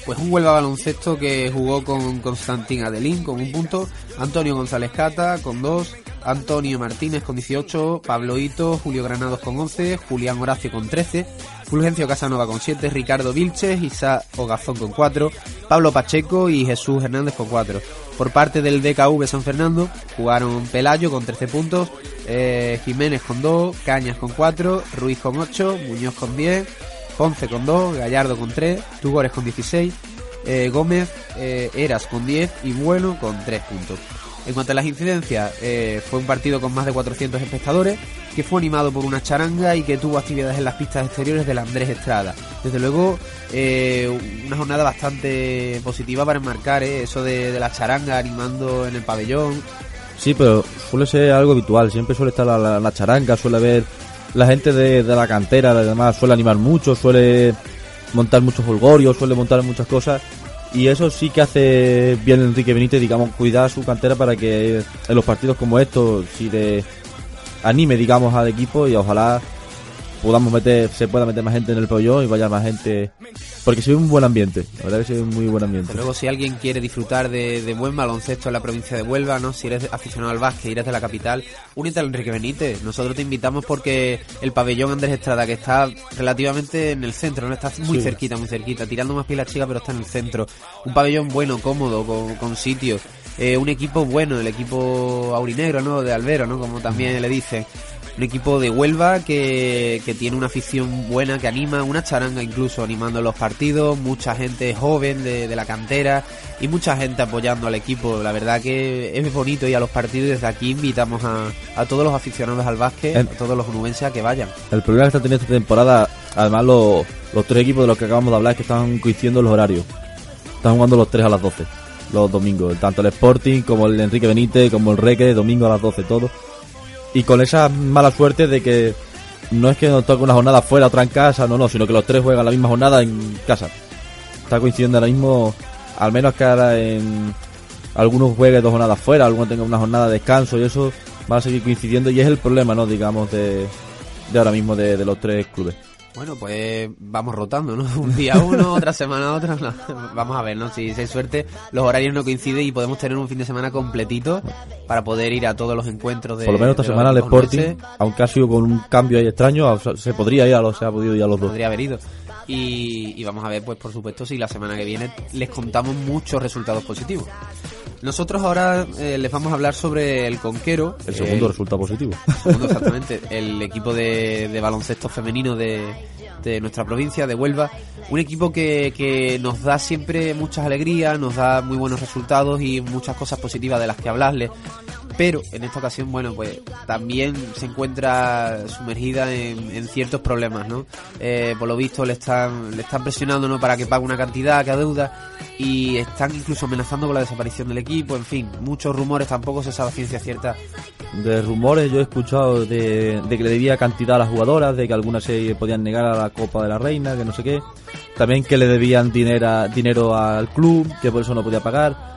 Pues un Huelva baloncesto que jugó con Constantín Adelín con un punto, Antonio González Cata con dos, Antonio Martínez con 18, Pablo Hito, Julio Granados con 11, Julián Horacio con 13, Fulgencio Casanova con 7, Ricardo Vilches, Isa Ogazón con 4, Pablo Pacheco y Jesús Hernández con 4. Por parte del DKV San Fernando jugaron Pelayo con 13 puntos, eh, Jiménez con 2, Cañas con 4, Ruiz con 8, Muñoz con 10, Ponce con 2, Gallardo con 3, Tugores con 16, eh, Gómez, eh, Eras con 10 y Bueno con 3 puntos. En cuanto a las incidencias, eh, fue un partido con más de 400 espectadores, que fue animado por una charanga y que tuvo actividades en las pistas exteriores del Andrés Estrada. Desde luego, eh, una jornada bastante positiva para enmarcar eh, eso de, de la charanga animando en el pabellón. Sí, pero suele ser algo habitual. Siempre suele estar la, charanga, suele haber la gente de, de la cantera, además suele animar mucho, suele montar muchos holgorios, suele montar muchas cosas. Y eso sí que hace bien Enrique Benítez, digamos, cuidar su cantera para que en los partidos como estos, si de anime, digamos, al equipo y ojalá podamos meter, se pueda meter más gente en el pabellón y vaya más gente. Porque se ve un buen ambiente, la verdad que se ve un muy buen ambiente. Luego, si alguien quiere disfrutar de, de buen baloncesto en la provincia de Huelva, ¿no? Si eres aficionado al básquet y eres de la capital, únete al Enrique Benítez. Nosotros te invitamos porque el pabellón Andrés Estrada, que está relativamente en el centro, no está muy Sí. cerquita, muy cerquita, tirando más pilas chicas, pero está en el centro. Un pabellón bueno, cómodo, con, con sitio. Eh, un equipo bueno, el equipo aurinegro, ¿no? De Albero, ¿no? Como también le dicen. Un equipo de Huelva que, que tiene una afición buena, que anima, una charanga incluso animando los partidos, mucha gente joven de, de la cantera y mucha gente apoyando al equipo. La verdad que es bonito ir a los partidos y desde aquí invitamos a, a todos los aficionados al básquet, a todos los onubenses a que vayan. El problema que está teniendo esta temporada, además los, los tres equipos de los que acabamos de hablar es que están coincidiendo los horarios. Están jugando los tres a las 12, los domingos. Tanto el Sporting como el Enrique Benítez, como el Reque, domingo a las 12, todo. Y con esa mala suerte de que no es que nos toque una jornada fuera, otra en casa, no, no, sino que los tres juegan la misma jornada en casa. Está coincidiendo ahora mismo al menos que ahora en algunos jueguen dos jornadas fuera, algunos tengan una jornada de descanso y eso va a seguir coincidiendo y es el problema, ¿no? Digamos, de, de ahora mismo de, de los tres clubes. Bueno, pues vamos rotando, ¿no? Un día uno, otra semana otro. no. Vamos a ver, ¿no? Si, si hay suerte, los horarios no coinciden y podemos tener un fin de semana completito para poder ir a todos los encuentros de. Por lo menos esta semana el Sporting, aunque ha sido con un cambio ahí extraño, se podría ir a los, se ha podido ir a los dos. podría haber ido. Y, y vamos a ver, pues por supuesto, si la semana que viene les contamos muchos resultados positivos. Nosotros ahora eh, les vamos a hablar sobre el Conquero. El segundo el- resulta positivo. segundo, exactamente. El equipo de, de baloncesto femenino de, de nuestra provincia, de Huelva. Un equipo que, que nos da siempre muchas alegrías, nos da muy buenos resultados y muchas cosas positivas de las que hablarles. Pero en esta ocasión, bueno, pues también se encuentra sumergida en, ciertos problemas, ¿no? Eh, por lo visto le están, le están presionando, ¿no? Para que pague una cantidad que adeuda y están incluso amenazando con la desaparición del equipo, en fin, muchos rumores, tampoco se sabe ciencia cierta De rumores yo he escuchado de, que le debía cantidad a las jugadoras, de que algunas se podían negar a la Copa de la Reina, que no sé qué. También que le debían dinero, dinero al club, que por eso no podía pagar.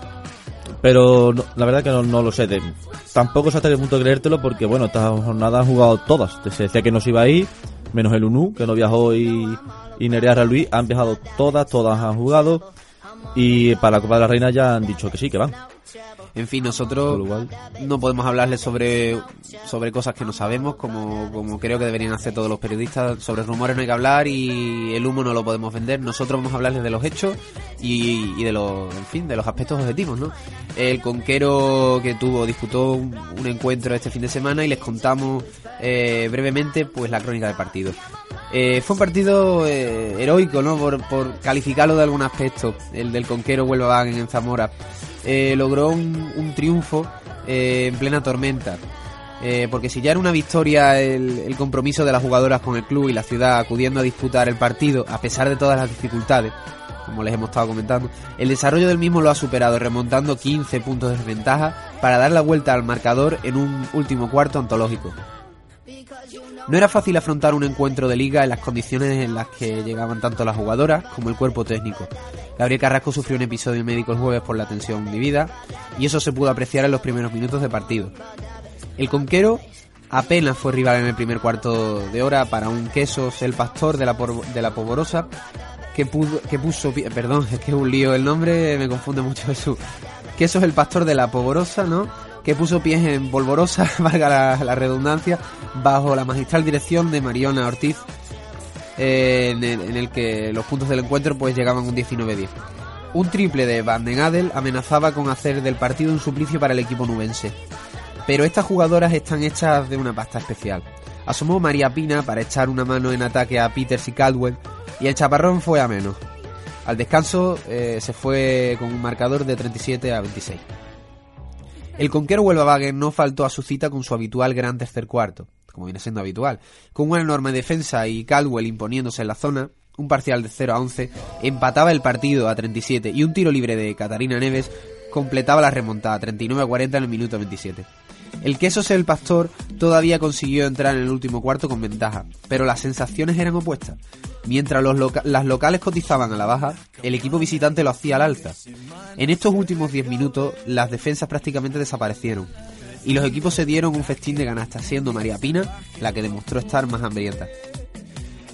Pero no- la verdad que no, lo sé. de- tampoco sé hasta qué punto creértelo porque, bueno, estas jornadas han jugado todas. Se decía que no se iba a ir, menos el UNU, que no viajó, y, y Nerea Luis. Han viajado todas, todas han jugado. Y para la Copa de la Reina ya han dicho que sí, que van. En fin, nosotros no podemos hablarles sobre, sobre cosas que no sabemos, como, como creo que deberían hacer todos los periodistas. Sobre rumores no hay que hablar y el humo no lo podemos vender. Nosotros vamos a hablarles de los hechos y, y de los, en fin, de los aspectos objetivos, ¿no? El conquero que tuvo, disputó un, un encuentro este fin de semana y les contamos eh, brevemente, pues, la crónica del partido. Eh, fue un partido eh, heroico, ¿no? Por, calificarlo de algún aspecto, el del conquero Huelva en Zamora. Logró un, un triunfo en plena tormenta. Porque si ya era una victoria el, el compromiso de las jugadoras con el club y la ciudad acudiendo a disputar el partido, a pesar de todas las dificultades, como les hemos estado comentando, el desarrollo del mismo lo ha superado, remontando 15 puntos de desventaja para dar la vuelta al marcador en un último cuarto antológico. No era fácil afrontar un encuentro de liga en las condiciones en las que llegaban tanto las jugadoras como el cuerpo técnico. Gabriel Carrasco sufrió un episodio médico el jueves por la tensión vivida y eso se pudo apreciar en los primeros minutos de partido. El conquero apenas fue rival en el primer cuarto de hora para un Quesos el Pastor de la, por- de la Poborosa que, pudo- que puso... Perdón, es que es un lío el nombre, me confunde mucho Jesús. Quesos el Pastor de la Poborosa, ¿no? Que puso pies en polvorosa, valga la, redundancia, bajo la magistral dirección de Mariona Ortiz, eh, en, el, en el que los puntos del encuentro pues llegaban un 19-10. Un triple de Van den Adel amenazaba con hacer del partido un suplicio para el equipo nubense. Pero estas jugadoras están hechas de una pasta especial. Asomó María Pina para echar una mano en ataque a Peters y Caldwell y el chaparrón fue a menos. Al descanso eh, se fue con un marcador de 37 a 26. El conquero Huelva Wagen no faltó a su cita con su habitual gran tercer cuarto, como viene siendo habitual. Con una enorme defensa y Caldwell imponiéndose en la zona, un parcial de 0 a 11, empataba el partido a 37 y un tiro libre de Catarina Neves completaba la remontada 39 a 40 en el minuto 27. El Quesos el Pastor todavía consiguió entrar en el último cuarto con ventaja, pero las sensaciones eran opuestas. Mientras los las locales cotizaban a la baja, el equipo visitante lo hacía al alza. En estos últimos 10 minutos, las defensas prácticamente desaparecieron, y los equipos se dieron un festín de canasta, siendo María Pina la que demostró estar más hambrienta.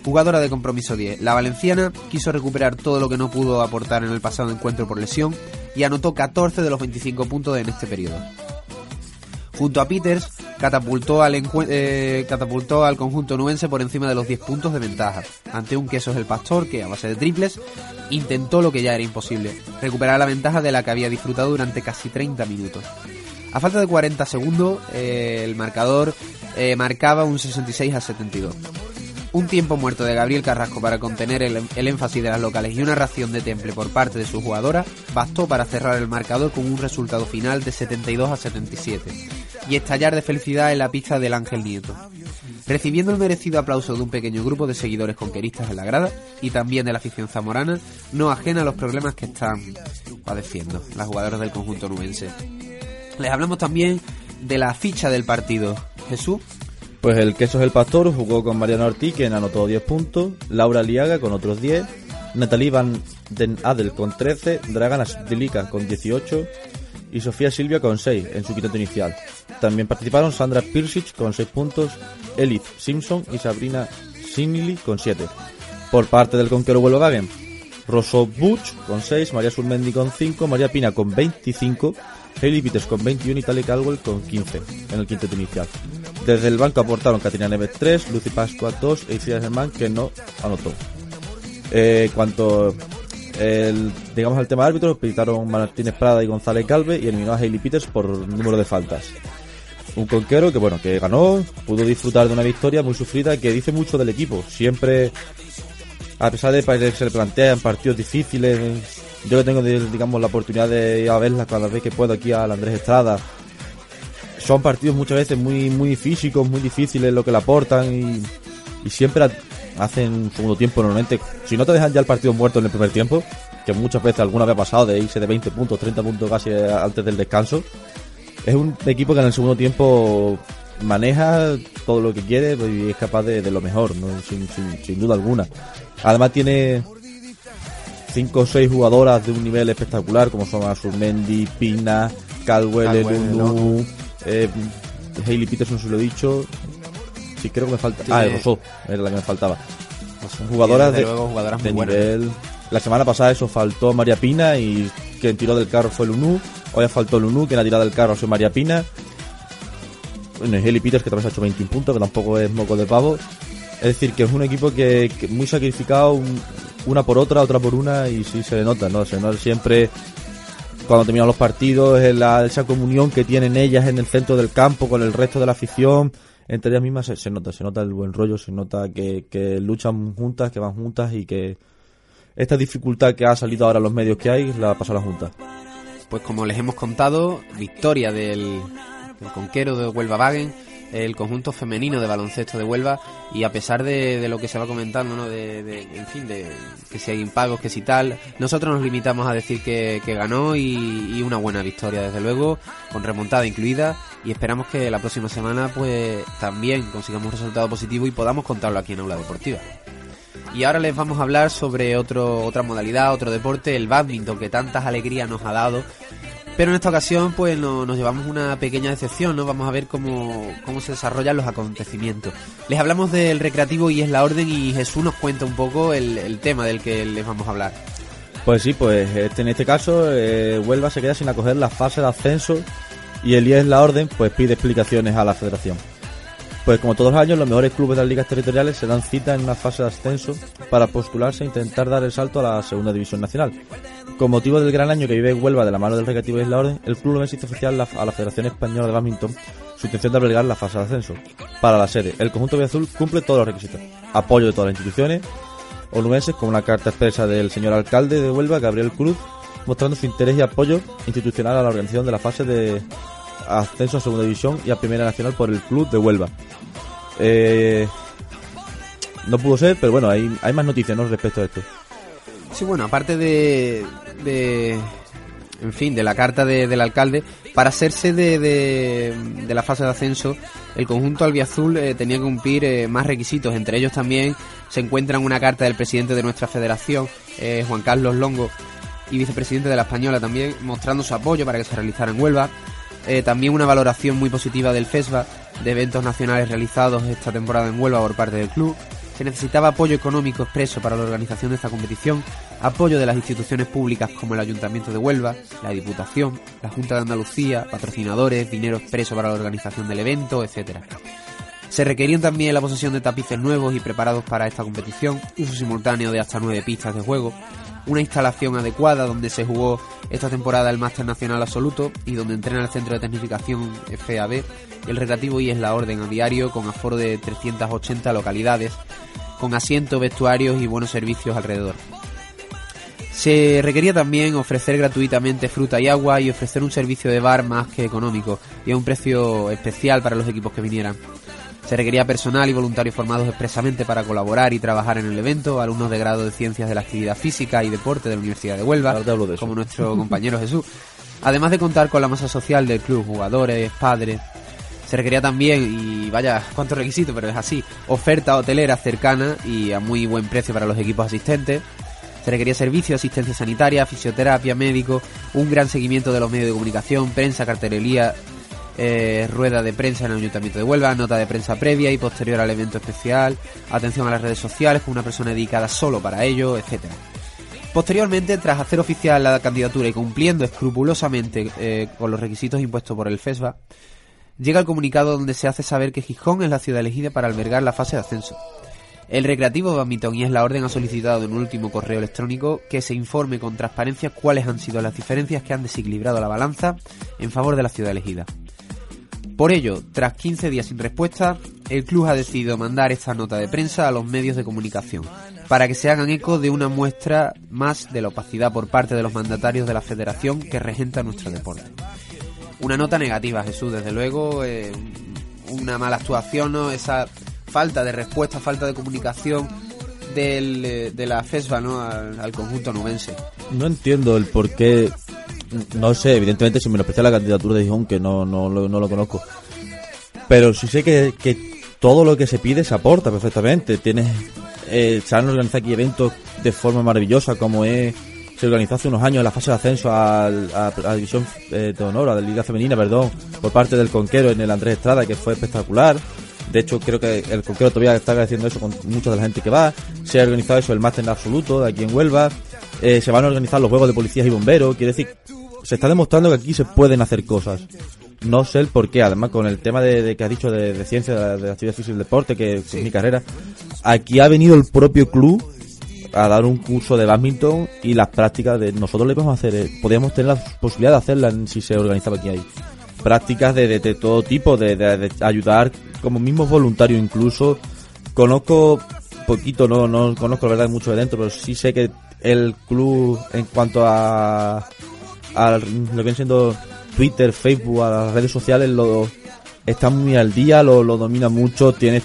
Jugadora de compromiso 10, la valenciana quiso recuperar todo lo que no pudo aportar en el pasado encuentro por lesión y anotó 14 de los 25 puntos en este periodo. Junto a Peters, catapultó al, encue- eh, catapultó al conjunto nubense por encima de los 10 puntos de ventaja, ante un queso es el pastor que, a base de triples, intentó lo que ya era imposible, recuperar la ventaja de la que había disfrutado durante casi 30 minutos. A falta de 40 segundos, eh, el marcador eh, marcaba un 66 a 72. Un tiempo muerto de Gabriel Carrasco para contener el, énfasis de las locales y una ración de temple por parte de su jugadora bastó para cerrar el marcador con un resultado final de 72 a 77 y estallar de felicidad en la pista del Ángel Nieto. Recibiendo el merecido aplauso de un pequeño grupo de seguidores conqueristas en la grada y también de la afición zamorana, no ajena a los problemas que están padeciendo las jugadoras del conjunto nubense. Les hablamos también de la ficha del partido. Jesús, Pues el Quesos el Pastor jugó con Mariano Ortiz, quien anotó 10 puntos, Laura Liaga con otros 10, Natalie Van den Adel con 13, Dragana Sdilika con 18 y Sofía Silvia con 6 en su quinteto inicial. También participaron Sandra Pirsic con 6 puntos, Elif Simpson y Sabrina Sinili con 7. Por parte del conquero Volkswagen, Rosso Butch con 6, María Surmendi con 5, María Pina con 25, Hailey Peters con 21 y Tali Caldwell con 15 en el quinteto inicial. Desde el banco aportaron Katina Neves 3, Lucy Pascua 2 e Isia Germán que no anotó. Eh, cuanto el, digamos al tema de árbitros, pitaron Martínez Prada y González Calve y eliminó a Hailey Peters por número de faltas. Un conquero que bueno, que ganó, pudo disfrutar de una victoria muy sufrida que dice mucho del equipo. Siempre, a pesar de que se le plantean partidos difíciles, yo que tengo digamos la oportunidad de ir a verlas cada vez que puedo aquí al Andrés Estrada. Son partidos muchas veces muy muy físicos, muy difíciles lo que le aportan y, y siempre hacen un segundo tiempo normalmente. Si no te dejan ya el partido muerto en el primer tiempo, que muchas veces alguna vez ha pasado de irse de 20 puntos, 30 puntos casi antes del descanso, es un equipo que en el segundo tiempo maneja todo lo que quiere y es capaz de, de lo mejor, ¿no? sin, sin, sin duda alguna. Además tiene cinco o seis jugadoras de un nivel espectacular como son Azurmendi, Pina, Caldwell, Caldwell, Elunu, eh, Hailey Peterson se lo he dicho. Sí, creo que me falta. Ah, el Rosso, era la que me faltaba. Jugadoras de, luego, jugadoras de muy buenas. nivel. La semana pasada eso faltó María Pina y quien tiró del carro fue Lunu. Hoy ha faltado Lunu, quien ha tirado del carro fue María Pina. Bueno, y Hailey Peters que también se ha hecho 21 puntos, que tampoco es moco de pavo. Es decir, que es un equipo que, que muy sacrificado, un- una por otra, otra por una, y sí se le nota, ¿no? Se nota siempre cuando terminan los partidos, la- esa comunión que tienen ellas en el centro del campo con el resto de la afición, entre ellas mismas se, nota, se nota el buen rollo, se nota que, luchan juntas, que van juntas y que esta dificultad que ha salido ahora en los medios que hay la pasarán juntas. Pues como les hemos contado, victoria del, del conquero de Huelva Wagen, el conjunto femenino de baloncesto de Huelva, y a pesar de, de lo que se va comentando, ¿no? De, de- en fin, de que si hay impagos, que si tal, nosotros nos limitamos a decir que, que ganó y, y una buena victoria, desde luego, con remontada incluida, y esperamos que la próxima semana pues también consigamos un resultado positivo y podamos contarlo aquí en Aula Deportiva. Y ahora les vamos a hablar sobre otro, otra modalidad, otro deporte, el badminton, que tantas alegrías nos ha dado. Pero en esta ocasión, pues no- nos llevamos una pequeña decepción, ¿no? Vamos a ver cómo, cómo se desarrollan los acontecimientos. Les hablamos del recreativo y es la orden y Jesús nos cuenta un poco el, el tema del que les vamos a hablar. Pues sí, pues este, en este caso eh, Huelva se queda sin acoger la fase de ascenso y el IES La Orden pues pide explicaciones a la federación. Pues como todos los años, los mejores clubes de las ligas territoriales se dan cita en una fase de ascenso para postularse e intentar dar el salto a la segunda división nacional. Con motivo del gran año que vive Huelva de la mano del Recreativo IES La Orden, el club lo hizo oficial a la Federación Española de Badminton su intención de albergar la fase de ascenso. Para la sede, el conjunto azul cumple todos los requisitos. Apoyo de todas las instituciones, onubenses con una carta expresa del señor alcalde de Huelva, Gabriel Cruz, mostrando su interés y apoyo institucional a la organización de la fase de ascenso a segunda división y a primera nacional por el club de Huelva. Eh, no pudo ser, pero bueno, hay, más noticias ¿no? respecto a esto. Sí, bueno, aparte de, de en fin, de la carta de- del alcalde, para hacerse de, de, de la fase de ascenso, el conjunto albiazul eh, tenía que cumplir eh, más requisitos. Entre ellos también se encuentran una carta del presidente de nuestra federación, eh, Juan Carlos Longo, y vicepresidente de la Española también, mostrando su apoyo para que se realizara en Huelva. Eh, también una valoración muy positiva del FESBA, de eventos nacionales realizados esta temporada en Huelva por parte del club. Se necesitaba apoyo económico expreso para la organización de esta competición, apoyo de las instituciones públicas como el Ayuntamiento de Huelva, la Diputación, la Junta de Andalucía, patrocinadores, dinero expreso para la organización del evento, etcétera. Se requerían también la posesión de tapices nuevos y preparados para esta competición, uso simultáneo de hasta nueve pistas de juego, una instalación adecuada donde se jugó esta temporada el Máster Nacional Absoluto y donde entrena el Centro de Tecnificación FAB el Recreativo y es la Orden a diario con aforo de 380 localidades, con asientos, vestuarios y buenos servicios alrededor. Se requería también ofrecer gratuitamente fruta y agua y ofrecer un servicio de bar más que económico y a un precio especial para los equipos que vinieran. Se requería personal y voluntarios formados expresamente para colaborar y trabajar en el evento, alumnos de grado de Ciencias de la Actividad Física y Deporte de la Universidad de Huelva, de como nuestro compañero Jesús. Además de contar con la masa social del club, jugadores, padres. Se requería también, y vaya, cuántos requisitos, pero es así, oferta hotelera cercana y a muy buen precio para los equipos asistentes. Se requería servicio, asistencia sanitaria, fisioterapia, médico, un gran seguimiento de los medios de comunicación, prensa, cartelería, eh, rueda de prensa en el Ayuntamiento de Huelva, nota de prensa previa y posterior al evento especial, atención a las redes sociales con una persona dedicada solo para ello, etcétera. Posteriormente, tras hacer oficial la candidatura y cumpliendo escrupulosamente eh, con los requisitos impuestos por el FESBA, llega el comunicado donde se hace saber que Gijón es la ciudad elegida para albergar la fase de ascenso. El Recreativo Badminton y es la Orden ha solicitado en un último correo electrónico que se informe con transparencia cuáles han sido las diferencias que han desequilibrado la balanza en favor de la ciudad elegida. Por ello, tras 15 días sin respuesta, el club ha decidido mandar esta nota de prensa a los medios de comunicación para que se hagan eco de una muestra más de la opacidad por parte de los mandatarios de la federación que regenta nuestro deporte. Una nota negativa, Jesús, desde luego, eh, una mala actuación, ¿no? esa falta de respuesta, falta de comunicación del, eh, de la FESBA ¿no? al, al conjunto nubense. No entiendo el por qué. No sé, evidentemente si menosprecia la candidatura de Gijón, que no, no, lo- no lo conozco. Pero sí sé que, que todo lo que se pide se aporta perfectamente. Tienes, eh, se han organizado aquí eventos de forma maravillosa, como es se organizó hace unos años la fase de ascenso a, la división eh, de honor, a la liga femenina, perdón, por parte del Conquero en el Andrés Estrada, que fue espectacular. De hecho, creo que el Conquero todavía está agradeciendo eso con mucha de la gente que va. Se ha organizado eso, el máster en absoluto, de aquí en Huelva. Eh, se van a organizar los juegos de policías y bomberos. Quiere decir, se está demostrando que aquí se pueden hacer cosas. No sé el por qué, además con el tema de, de que has dicho de, de ciencia, de, de actividad física y deporte, que es mi carrera. Aquí ha venido el propio club a dar un curso de badminton y las prácticas de nosotros le podemos hacer, eh, podríamos tener la posibilidad de hacerlas si se organizaba aquí ahí. Prácticas de, de- todo tipo, de ayudar como mismos voluntarios incluso. Conozco poquito, no, no conozco la verdad mucho de dentro, pero sí sé que el club en cuanto a, a lo que viene siendo Twitter, Facebook, a las redes sociales, lo está muy al día, lo, lo domina mucho, tiene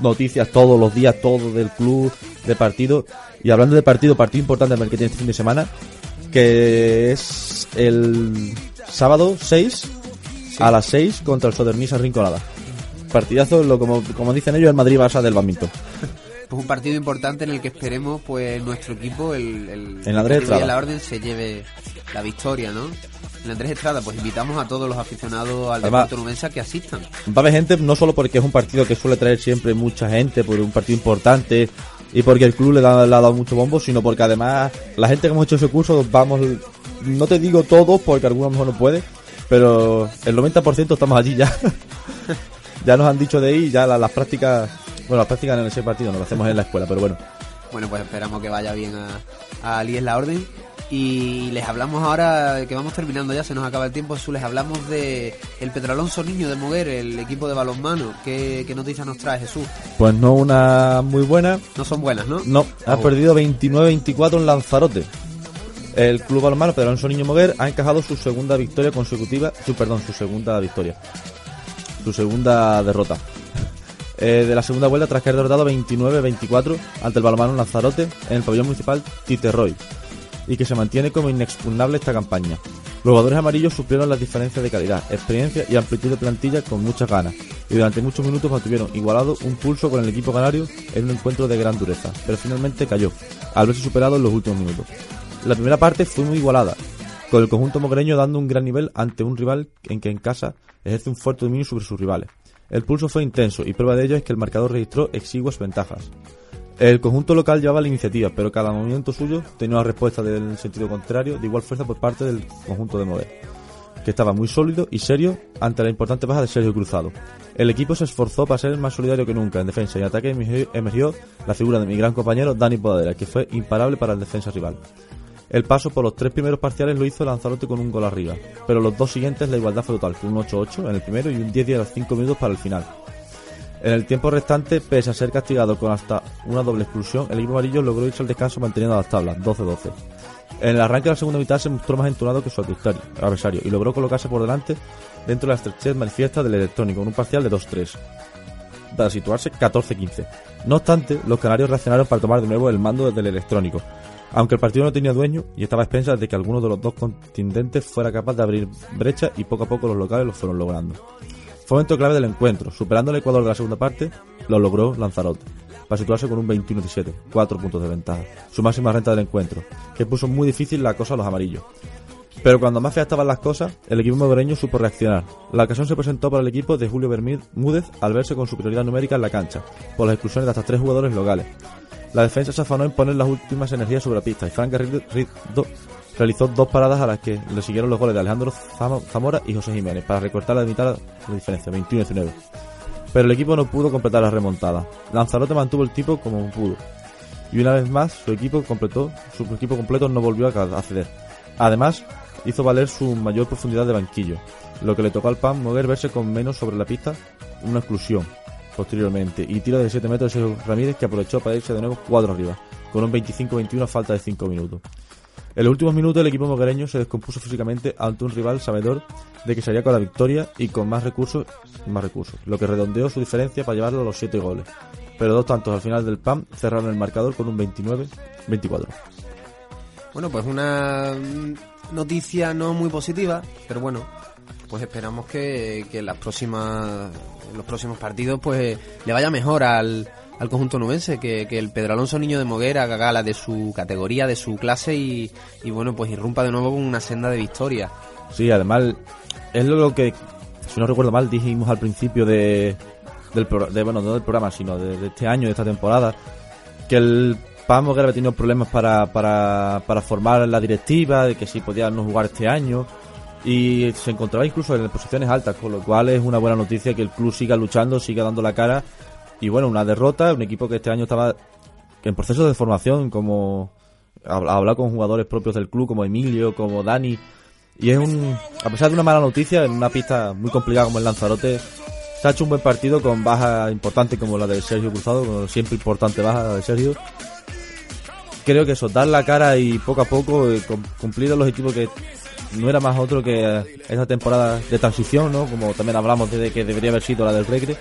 noticias todos los días, todo del club, de partido. Y hablando de partido, partido importante que tiene este fin de semana, que es el sábado 6 a las 6 contra el Sodernisa Rinconada. Partidazo, lo, como, como dicen ellos, el Madrid-Barça del badminton. Pues un partido importante en el que esperemos pues nuestro equipo, el, el, En Andrés el de la Orden, se lleve la victoria, ¿no? En Andrés Estrada, pues invitamos a todos los aficionados al Además- deporte que asistan. Va a haber gente, no solo porque es un partido que suele traer siempre mucha gente, por un partido importante y porque el club le, da- le ha dado mucho bombo, sino porque además la gente que hemos hecho ese curso, vamos, no te digo todos porque alguno a lo mejor no puede, pero el 90% estamos allí ya. ya nos han dicho de ahí, ya la- las prácticas, bueno, las prácticas en ese partido no las hacemos en la escuela, pero bueno. Bueno, pues esperamos que vaya bien a, a Ali es la Orden. Y les hablamos ahora, que vamos terminando ya, se nos acaba el tiempo, Jesús, les hablamos de el Petrolonso Niño de Moguer, el equipo de balonmano. ¿Qué, qué noticias nos trae Jesús? Pues no una muy buena, No son buenas, ¿no? No, ha Oh. perdido 29-24 en Lanzarote. El club balonmano Pedro Alonso Niño Moguer ha encajado su segunda victoria consecutiva, su perdón, su segunda victoria. Su segunda derrota. Eh, de la segunda vuelta tras caer derrotado 29-24 ante el balonmano Lanzarote en el pabellón municipal Titerroy y que se mantiene como inexpugnable esta campaña. Los jugadores amarillos supieron las diferencias de calidad, experiencia y amplitud de plantilla con muchas ganas y durante muchos minutos mantuvieron igualado un pulso con el equipo canario en un encuentro de gran dureza, pero finalmente cayó, al verse superado en los últimos minutos. La primera parte fue muy igualada, con el conjunto mogreño dando un gran nivel ante un rival en que en casa ejerce un fuerte dominio sobre sus rivales. El pulso fue intenso y prueba de ello es que el marcador registró exiguas ventajas. El conjunto local llevaba la iniciativa, pero cada movimiento suyo tenía una respuesta del sentido contrario de igual fuerza por parte del conjunto de Moguer, que estaba muy sólido y serio ante la importante baja de Sergio Cruzado. El equipo se esforzó para ser más solidario que nunca en defensa y en ataque emergió la figura de mi gran compañero Dani Podadera, que fue imparable para el defensa rival. El paso por los tres primeros parciales lo hizo Lanzarote con un gol arriba, pero los dos siguientes la igualdad fue total, con un 8-8 en el primero y un 10 a los 5 minutos para el final. En el tiempo restante, pese a ser castigado con hasta una doble expulsión, el equipo amarillo logró irse al descanso manteniendo las tablas, 12-12. En el arranque de la segunda mitad se mostró más entonado que su adversario, y logró colocarse por delante dentro de la estrechez manifiesta del electrónico, con un parcial de 2-3, para situarse 14-15. No obstante, los canarios reaccionaron para tomar de nuevo el mando del electrónico, aunque el partido no tenía dueño y estaba a expensas de que alguno de los dos contingentes fuera capaz de abrir brecha y poco a poco los locales lo fueron logrando. Fue momento clave del encuentro, superando el Ecuador de la segunda parte, lo logró Lanzarote. para situarse con un 21-17, 4 puntos de ventaja, su máxima renta del encuentro, que puso muy difícil la cosa a los amarillos. Pero cuando más feas estaban las cosas, el equipo mogoreño supo reaccionar. La ocasión se presentó para el equipo de Julio Bermúdez al verse con superioridad numérica en la cancha, por las exclusiones de hasta tres jugadores locales. La defensa se afanó en poner las últimas energías sobre la pista y Frank Garrido Rido realizó dos paradas a las que le siguieron los goles de Alejandro Zamo- Zamora y José Jiménez para recortar la mitad la diferencia, 21-19. Pero el equipo no pudo completar la remontada. Lanzarote mantuvo el tipo como pudo. Y una vez más, su equipo su equipo completo no volvió a ceder. Además, hizo valer su mayor profundidad de banquillo, lo que le tocó al PAN mover verse con menos sobre la pista, una exclusión posteriormente, y tiro de 7 metros de Ramírez que aprovechó para irse de nuevo 4 arriba, con un 25-21 a falta de 5 minutos. En los últimos minutos el equipo moguereño se descompuso físicamente ante un rival sabedor de que salía con la victoria y con más recursos, más recursos, lo que redondeó su diferencia para llevarlo a los 7 goles. Pero dos tantos al final del PAM cerraron el marcador con un 29-24. Bueno, pues una noticia no muy positiva, pero bueno, pues esperamos que, que las próximas, los próximos partidos pues le vaya mejor al, al conjunto nubense, que, que el Pedro Alonso Niño de Moguera haga gala de su categoría, de su clase y, y bueno, pues irrumpa de nuevo con una senda de victoria. Sí, además es lo que, si no recuerdo mal, dijimos al principio de, del pro- de, bueno, no del programa, sino de, este año, de esta temporada, que el PAM Moguera había tenido problemas para, para, para formar la directiva, de que si podía no jugar este año, y se encontraba incluso en posiciones altas, con lo cual es una buena noticia que el club siga luchando, siga dando la cara, y bueno, una derrota, un equipo que este año estaba en proceso de formación, como ha ha hablado con jugadores propios del club, como Emilio, como Dani, y es un, a pesar de una mala noticia, en una pista muy complicada como el Lanzarote, se ha hecho un buen partido con bajas importantes como la de Sergio Cruzado, con siempre importante baja la de Sergio. Creo que eso, dar la cara y poco a poco eh, cum- cumplir los equipos que no era más otro que esa temporada de transición, ¿no? Como también hablamos de que debería haber sido la del Recre.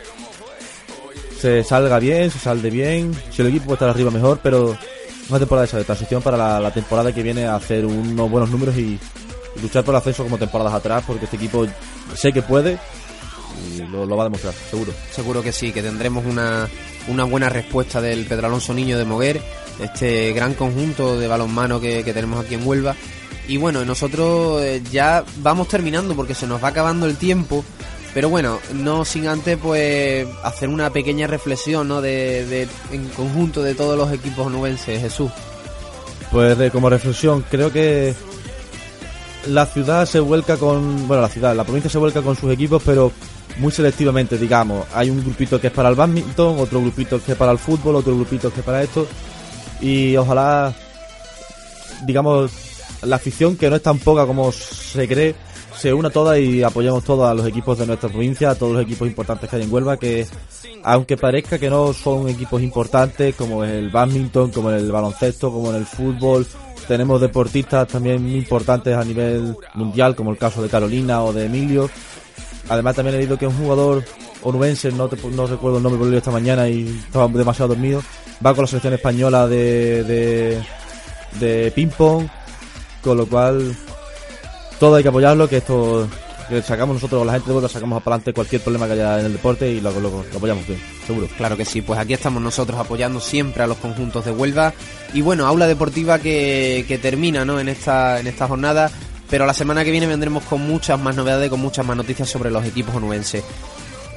Se salga bien, se salde bien, si el equipo puede estar arriba mejor, pero una temporada esa de transición para la, temporada que viene a hacer unos buenos números y, luchar por el ascenso como temporadas atrás, porque este equipo sé que puede y lo, lo va a demostrar, seguro. Seguro que sí, que tendremos una, una buena respuesta del Pedro Alonso Niño de Moguer, este gran conjunto de balonmano que, que tenemos aquí en Huelva. Y bueno, nosotros eh, ya vamos terminando porque se nos va acabando el tiempo. Pero bueno, no sin antes pues hacer una pequeña reflexión ¿no? de, de- en conjunto de todos los equipos onubenses, Jesús. Pues como reflexión, creo que la ciudad se vuelca con, bueno, la ciudad, la provincia se vuelca con sus equipos, pero muy selectivamente, digamos. Hay un grupito que es para el badminton, otro grupito que es para el fútbol, otro grupito que es para esto. Y ojalá, digamos, la afición, que no es tan poca como se cree, se una toda y apoyemos todos a los equipos de nuestra provincia, a todos los equipos importantes que hay en Huelva, que aunque parezca que no son equipos importantes, como en el badminton, como el baloncesto, como en el fútbol, tenemos deportistas también importantes a nivel mundial, como el caso de Carolina o de Emilio. Además también he leído que un jugador onubense, no, te- no recuerdo el nombre, porque lo esta mañana y estaba demasiado dormido, va con la selección española de, de, de ping-pong, con lo cual todo hay que apoyarlo, que esto que sacamos nosotros, la gente de Huelva, sacamos para adelante cualquier problema que haya en el deporte y lo, lo- lo apoyamos bien, seguro. Claro que sí, pues aquí estamos nosotros apoyando siempre a los conjuntos de Huelva. Y bueno, aula deportiva que, que termina ¿no? en, esta, en esta jornada, pero la semana que viene vendremos con muchas más novedades, con muchas más noticias sobre los equipos onubenses.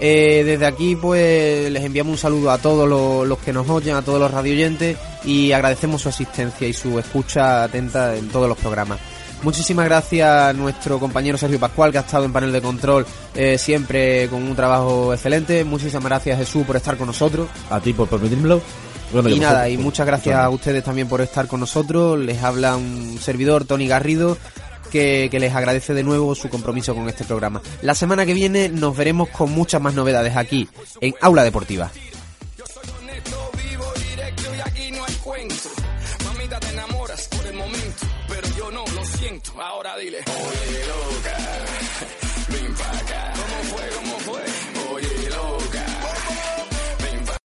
Eh, desde aquí pues les enviamos un saludo a todos los, los que nos oyen, a todos los radioyentes y agradecemos su asistencia y su escucha atenta en todos los programas. Muchísimas gracias a nuestro compañero Sergio Pascual que ha estado en panel de control eh, siempre con un trabajo excelente. Muchísimas gracias Jesús por estar con nosotros. A ti por permitírmelo. Bueno, Y nada, y por- muchas gracias a ustedes también por estar con nosotros. Les habla un servidor, Tony Garrido, que, les agradece de nuevo su compromiso con este programa. La semana que viene nos veremos con muchas más novedades aquí, en Aula Deportiva. Ahora dile,